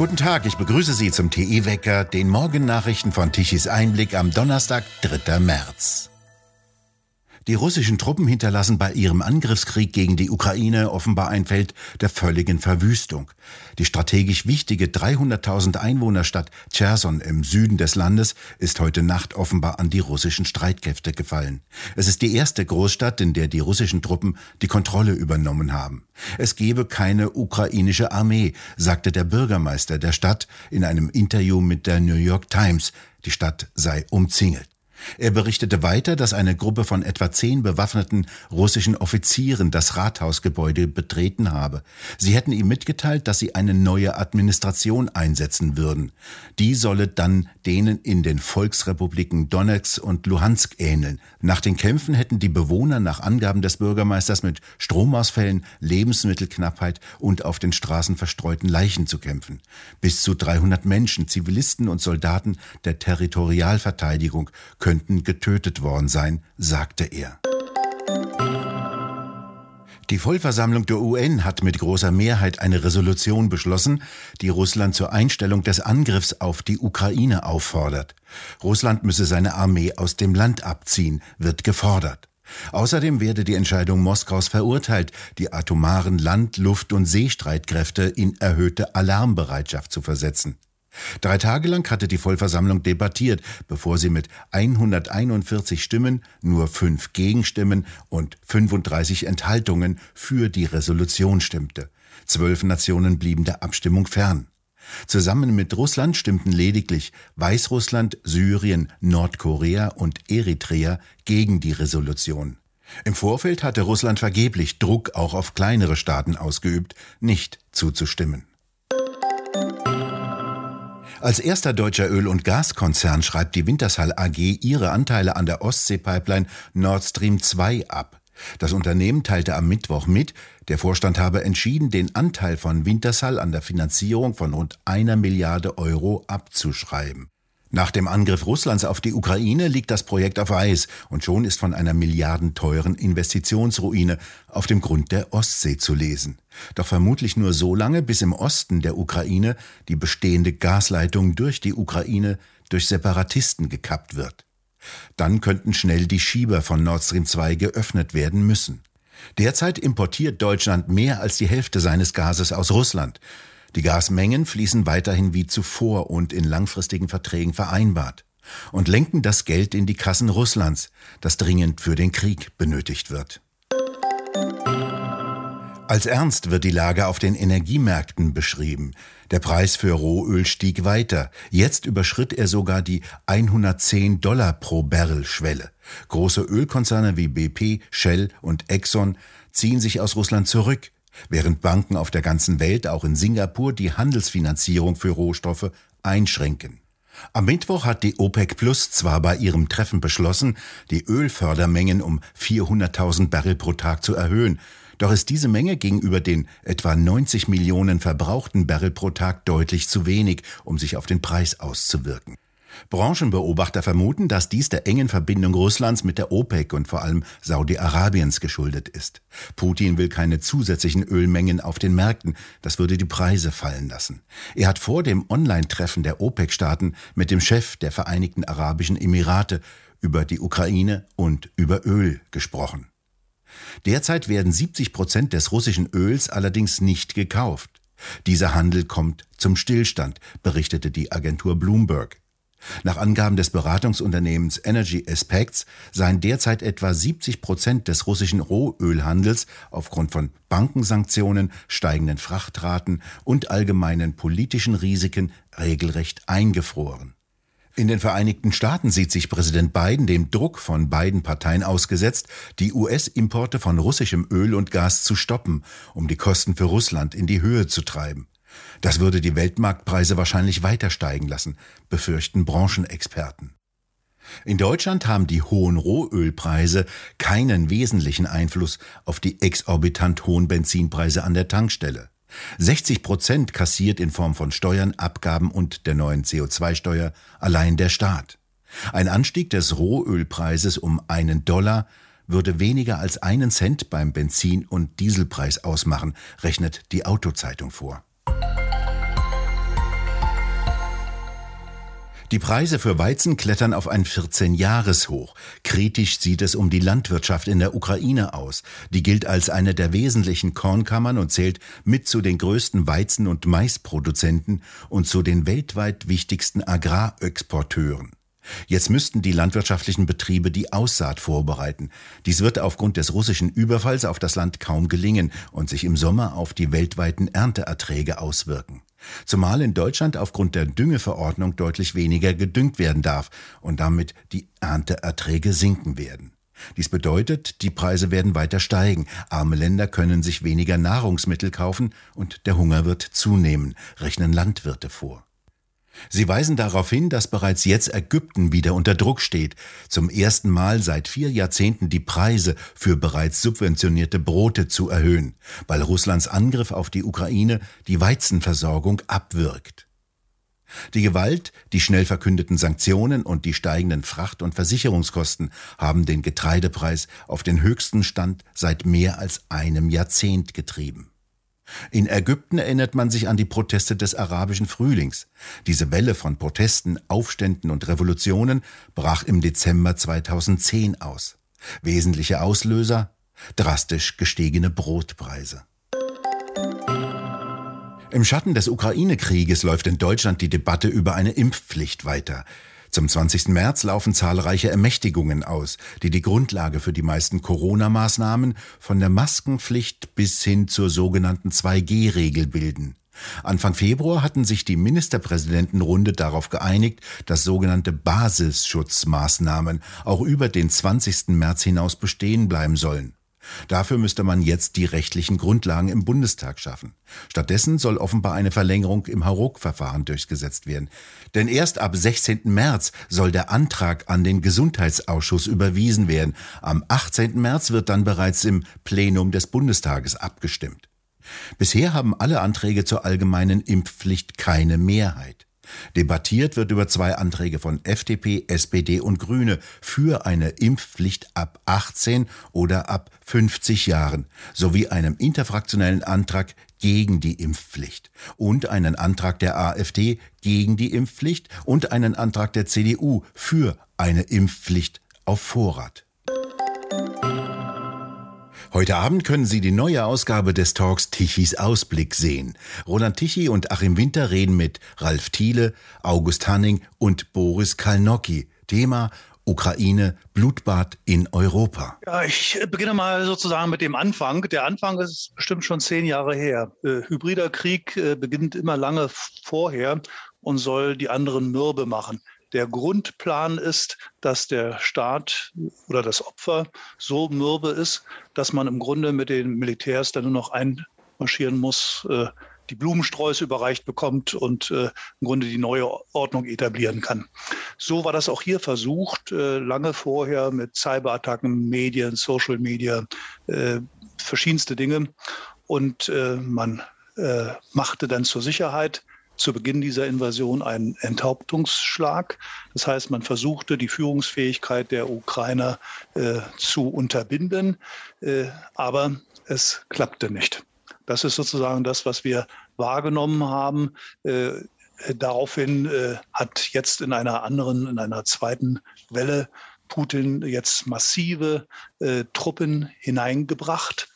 Guten Tag, ich begrüße Sie zum TE-Wecker, den Morgennachrichten von Tichys Einblick am Donnerstag, 3. März. Die russischen Truppen hinterlassen bei ihrem Angriffskrieg gegen die Ukraine offenbar ein Feld der völligen Verwüstung. Die strategisch wichtige 300.000 Einwohnerstadt Cherson im Süden des Landes ist heute Nacht offenbar an die russischen Streitkräfte gefallen. Es ist die erste Großstadt, in der die russischen Truppen die Kontrolle übernommen haben. Es gebe keine ukrainische Armee, sagte der Bürgermeister der Stadt in einem Interview mit der New York Times. Die Stadt sei umzingelt. Er berichtete weiter, dass eine Gruppe von etwa zehn bewaffneten russischen Offizieren das Rathausgebäude betreten habe. Sie hätten ihm mitgeteilt, dass sie eine neue Administration einsetzen würden. Die solle dann denen in den Volksrepubliken Donetsk und Luhansk ähneln. Nach den Kämpfen hätten die Bewohner nach Angaben des Bürgermeisters mit Stromausfällen, Lebensmittelknappheit und auf den Straßen verstreuten Leichen zu kämpfen. Bis zu 300 Menschen, Zivilisten und Soldaten der Territorialverteidigung könnten getötet worden sein, sagte er. Die Vollversammlung der UN hat mit großer Mehrheit eine Resolution beschlossen, die Russland zur Einstellung des Angriffs auf die Ukraine auffordert. Russland müsse seine Armee aus dem Land abziehen, wird gefordert. Außerdem werde die Entscheidung Moskaus verurteilt, die atomaren Land-, Luft- und Seestreitkräfte in erhöhte Alarmbereitschaft zu versetzen. Drei Tage lang hatte die Vollversammlung debattiert, bevor sie mit 141 Stimmen, nur fünf Gegenstimmen und 35 Enthaltungen für die Resolution stimmte. Zwölf Nationen blieben der Abstimmung fern. Zusammen mit Russland stimmten lediglich Weißrussland, Syrien, Nordkorea und Eritrea gegen die Resolution. Im Vorfeld hatte Russland vergeblich Druck auch auf kleinere Staaten ausgeübt, nicht zuzustimmen. Als erster deutscher Öl- und Gaskonzern schreibt die Wintershall AG ihre Anteile an der Ostsee-Pipeline Nord Stream 2 ab. Das Unternehmen teilte am Mittwoch mit, der Vorstand habe entschieden, den Anteil von Wintershall an der Finanzierung von rund einer Milliarde Euro abzuschreiben. Nach dem Angriff Russlands auf die Ukraine liegt das Projekt auf Eis und schon ist von einer milliardenteuren Investitionsruine auf dem Grund der Ostsee zu lesen. Doch vermutlich nur so lange, bis im Osten der Ukraine die bestehende Gasleitung durch die Ukraine durch Separatisten gekappt wird. Dann könnten schnell die Schieber von Nord Stream 2 geöffnet werden müssen. Derzeit importiert Deutschland mehr als die Hälfte seines Gases aus Russland. Die Gasmengen fließen weiterhin wie zuvor und in langfristigen Verträgen vereinbart und lenken das Geld in die Kassen Russlands, das dringend für den Krieg benötigt wird. Als ernst wird die Lage auf den Energiemärkten beschrieben. Der Preis für Rohöl stieg weiter. Jetzt überschritt er sogar die 110 Dollar pro Barrel Schwelle. Große Ölkonzerne wie BP, Shell und Exxon ziehen sich aus Russland zurück während Banken auf der ganzen Welt, auch in Singapur, die Handelsfinanzierung für Rohstoffe einschränken. Am Mittwoch hat die OPEC Plus zwar bei ihrem Treffen beschlossen, die Ölfördermengen um 400.000 Barrel pro Tag zu erhöhen, doch ist diese Menge gegenüber den etwa 90 Millionen verbrauchten Barrel pro Tag deutlich zu wenig, um sich auf den Preis auszuwirken. Branchenbeobachter vermuten, dass dies der engen Verbindung Russlands mit der OPEC und vor allem Saudi-Arabiens geschuldet ist. Putin will keine zusätzlichen Ölmengen auf den Märkten, das würde die Preise fallen lassen. Er hat vor dem Online-Treffen der OPEC-Staaten mit dem Chef der Vereinigten Arabischen Emirate über die Ukraine und über Öl gesprochen. Derzeit werden 70 Prozent des russischen Öls allerdings nicht gekauft. Dieser Handel kommt zum Stillstand, berichtete die Agentur Bloomberg. Nach Angaben des Beratungsunternehmens Energy Aspects seien derzeit etwa 70 Prozent des russischen Rohölhandels aufgrund von Bankensanktionen, steigenden Frachtraten und allgemeinen politischen Risiken regelrecht eingefroren. In den Vereinigten Staaten sieht sich Präsident Biden dem Druck von beiden Parteien ausgesetzt, die US-Importe von russischem Öl und Gas zu stoppen, um die Kosten für Russland in die Höhe zu treiben. Das würde die Weltmarktpreise wahrscheinlich weiter steigen lassen, befürchten Branchenexperten. In Deutschland haben die hohen Rohölpreise keinen wesentlichen Einfluss auf die exorbitant hohen Benzinpreise an der Tankstelle. 60 Prozent kassiert in Form von Steuern, Abgaben und der neuen CO2-Steuer allein der Staat. Ein Anstieg des Rohölpreises um einen Dollar würde weniger als einen Cent beim Benzin- und Dieselpreis ausmachen, rechnet die Autozeitung vor. Die Preise für Weizen klettern auf ein 14-Jahres-Hoch. Kritisch sieht es um die Landwirtschaft in der Ukraine aus. Die gilt als eine der wesentlichen Kornkammern und zählt mit zu den größten Weizen- und Maisproduzenten und zu den weltweit wichtigsten Agrarexporteuren. Jetzt müssten die landwirtschaftlichen Betriebe die Aussaat vorbereiten. Dies wird aufgrund des russischen Überfalls auf das Land kaum gelingen und sich im Sommer auf die weltweiten Ernteerträge auswirken. Zumal in Deutschland aufgrund der Düngeverordnung deutlich weniger gedüngt werden darf und damit die Ernteerträge sinken werden. Dies bedeutet, die Preise werden weiter steigen, arme Länder können sich weniger Nahrungsmittel kaufen und der Hunger wird zunehmen, rechnen Landwirte vor. Sie weisen darauf hin, dass bereits jetzt Ägypten wieder unter Druck steht, zum ersten Mal seit vier Jahrzehnten die Preise für bereits subventionierte Brote zu erhöhen, weil Russlands Angriff auf die Ukraine die Weizenversorgung abwirkt. Die Gewalt, die schnell verkündeten Sanktionen und die steigenden Fracht- und Versicherungskosten haben den Getreidepreis auf den höchsten Stand seit mehr als einem Jahrzehnt getrieben. In Ägypten erinnert man sich an die Proteste des arabischen Frühlings. Diese Welle von Protesten, Aufständen und Revolutionen brach im Dezember 2010 aus. Wesentliche Auslöser drastisch gestiegene Brotpreise. Im Schatten des Ukraine-Krieges läuft in Deutschland die Debatte über eine Impfpflicht weiter. Zum 20. März laufen zahlreiche Ermächtigungen aus, die die Grundlage für die meisten Corona-Maßnahmen von der Maskenpflicht bis hin zur sogenannten 2G-Regel bilden. Anfang Februar hatten sich die Ministerpräsidentenrunde darauf geeinigt, dass sogenannte Basisschutzmaßnahmen auch über den 20. März hinaus bestehen bleiben sollen. Dafür müsste man jetzt die rechtlichen Grundlagen im Bundestag schaffen. Stattdessen soll offenbar eine Verlängerung im Hauruck-Verfahren durchgesetzt werden. Denn erst ab 16. März soll der Antrag an den Gesundheitsausschuss überwiesen werden. Am 18. März wird dann bereits im Plenum des Bundestages abgestimmt. Bisher haben alle Anträge zur allgemeinen Impfpflicht keine Mehrheit. Debattiert wird über zwei Anträge von FDP, SPD und Grüne für eine Impfpflicht ab 18 oder ab 50 Jahren sowie einem interfraktionellen Antrag gegen die Impfpflicht und einen Antrag der AfD gegen die Impfpflicht und einen Antrag der CDU für eine Impfpflicht auf Vorrat. Heute Abend können Sie die neue Ausgabe des Talks Tichys Ausblick sehen. Roland Tichy und Achim Winter reden mit Ralf Thiele, August Hanning und Boris Kalnocki. Thema Ukraine, Blutbad in Europa. Ja, ich beginne mal sozusagen mit dem Anfang. Der Anfang ist bestimmt schon zehn Jahre her. Äh, hybrider Krieg äh, beginnt immer lange vorher und soll die anderen mürbe machen. Der Grundplan ist, dass der Staat oder das Opfer so mürbe ist, dass man im Grunde mit den Militärs dann nur noch einmarschieren muss, äh, die Blumensträuße überreicht bekommt und äh, im Grunde die neue Ordnung etablieren kann. So war das auch hier versucht, äh, lange vorher mit Cyberattacken, Medien, Social Media, verschiedenste Dinge. Und man machte dann zur Sicherheit zu Beginn dieser Invasion einen Enthauptungsschlag. Das heißt, man versuchte, die Führungsfähigkeit der Ukrainer äh, zu unterbinden, äh, aber es klappte nicht. Das ist sozusagen das, was wir wahrgenommen haben. Äh, daraufhin äh, hat jetzt in einer anderen, in einer zweiten Welle Putin jetzt massive äh, Truppen hineingebracht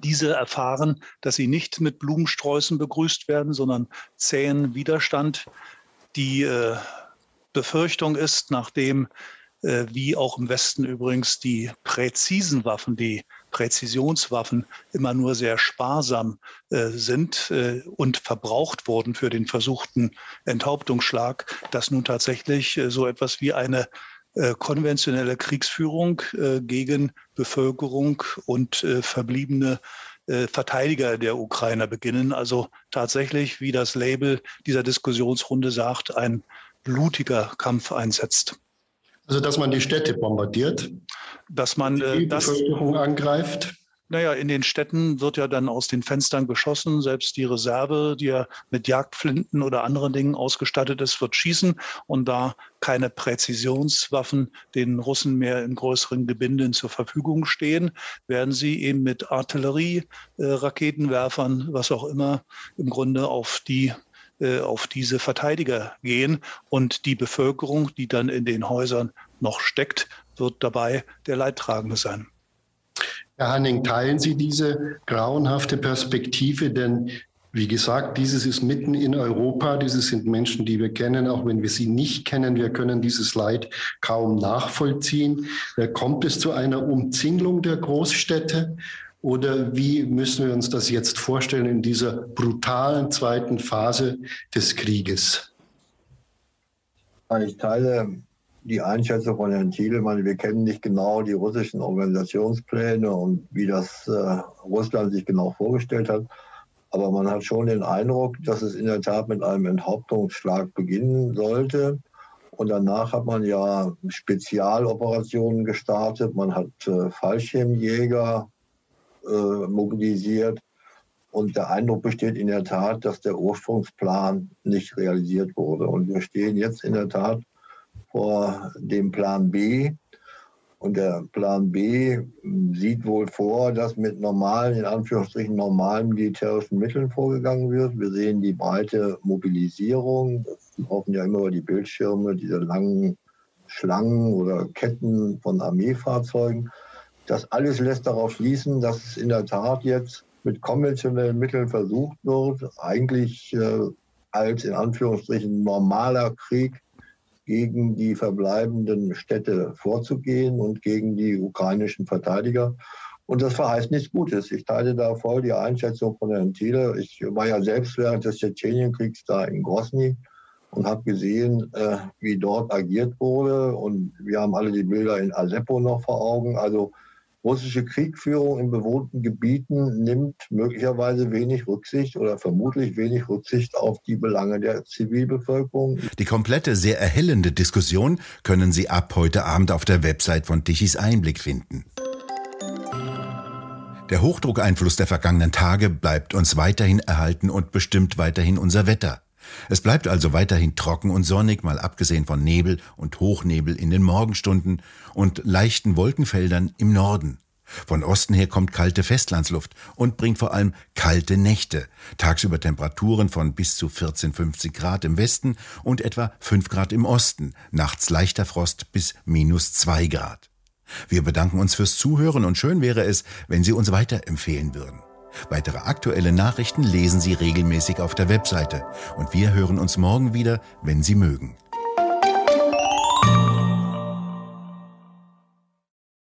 diese erfahren, dass sie nicht mit Blumensträußen begrüßt werden, sondern zähen Widerstand. Die äh, Befürchtung ist, nachdem äh, wie auch im Westen übrigens die präzisen Waffen, die Präzisionswaffen immer nur sehr sparsam äh, sind äh, und verbraucht wurden für den versuchten Enthauptungsschlag, dass nun tatsächlich äh, so etwas wie eine äh, konventionelle Kriegsführung äh, gegen Bevölkerung und äh, verbliebene Verteidiger der Ukrainer beginnen. Also tatsächlich, wie das Label dieser Diskussionsrunde sagt, ein blutiger Kampf einsetzt. Also dass man die Städte bombardiert, dass man die Bevölkerung angreift. Naja, in den Städten wird ja dann aus den Fenstern geschossen. Selbst die Reserve, die ja mit Jagdflinten oder anderen Dingen ausgestattet ist, wird schießen. Und da keine Präzisionswaffen den Russen mehr in größeren Gebinden zur Verfügung stehen, werden sie eben mit Artillerie, äh, Raketenwerfern, was auch immer, im Grunde auf die äh, auf diese Verteidiger gehen. Und die Bevölkerung, die dann in den Häusern noch steckt, wird dabei der Leidtragende sein. Herr Hanning, teilen Sie diese grauenhafte Perspektive? Denn wie gesagt, dieses ist mitten in Europa. Diese sind Menschen, die wir kennen, auch wenn wir sie nicht kennen. Wir können dieses Leid kaum nachvollziehen. Kommt es zu einer Umzinglung der Großstädte? Oder wie müssen wir uns das jetzt vorstellen in dieser brutalen zweiten Phase des Krieges? Ich teile die Einschätzung von Herrn Thielemann. Wir kennen nicht genau die russischen Organisationspläne und wie das äh, Russland sich genau vorgestellt hat. Aber man hat schon den Eindruck, dass es in der Tat mit einem Enthauptungsschlag beginnen sollte. Und danach hat man ja Spezialoperationen gestartet. Man hat äh, Fallschirmjäger äh, mobilisiert. Und der Eindruck besteht in der Tat, dass der Ursprungsplan nicht realisiert wurde. Und wir stehen jetzt in der Tat vor dem Plan B. Und der Plan B sieht wohl vor, dass mit normalen, in Anführungsstrichen normalen militärischen Mitteln vorgegangen wird. Wir sehen die breite Mobilisierung. Das laufen ja immer über die Bildschirme, diese langen Schlangen oder Ketten von Armeefahrzeugen. Das alles lässt darauf schließen, dass es in der Tat jetzt mit konventionellen Mitteln versucht wird, eigentlich äh, als in Anführungsstrichen normaler Krieg gegen die verbleibenden Städte vorzugehen und gegen die ukrainischen Verteidiger. Und das verheißt nichts Gutes. Ich teile da voll die Einschätzung von Herrn Thiele. Ich war ja selbst während des Tschetschenienkriegs da in Grosny und habe gesehen, äh, wie dort agiert wurde. Und wir haben alle die Bilder in Aleppo noch vor Augen. Also russische Kriegführung in bewohnten Gebieten nimmt möglicherweise wenig Rücksicht oder vermutlich wenig Rücksicht auf die Belange der Zivilbevölkerung. Die komplette, sehr erhellende Diskussion können Sie ab heute Abend auf der Website von Tichys Einblick finden. Der Hochdruckeinfluss der vergangenen Tage bleibt uns weiterhin erhalten und bestimmt weiterhin unser Wetter. Es bleibt also weiterhin trocken und sonnig, mal abgesehen von Nebel und Hochnebel in den Morgenstunden und leichten Wolkenfeldern im Norden. Von Osten her kommt kalte Festlandsluft und bringt vor allem kalte Nächte. Tagsüber Temperaturen von bis zu 14, 15 Grad im Westen und etwa 5 Grad im Osten. Nachts leichter Frost bis minus 2 Grad. Wir bedanken uns fürs Zuhören und schön wäre es, wenn Sie uns weiterempfehlen würden. Weitere aktuelle Nachrichten lesen Sie regelmäßig auf der Webseite und wir hören uns morgen wieder, wenn Sie mögen.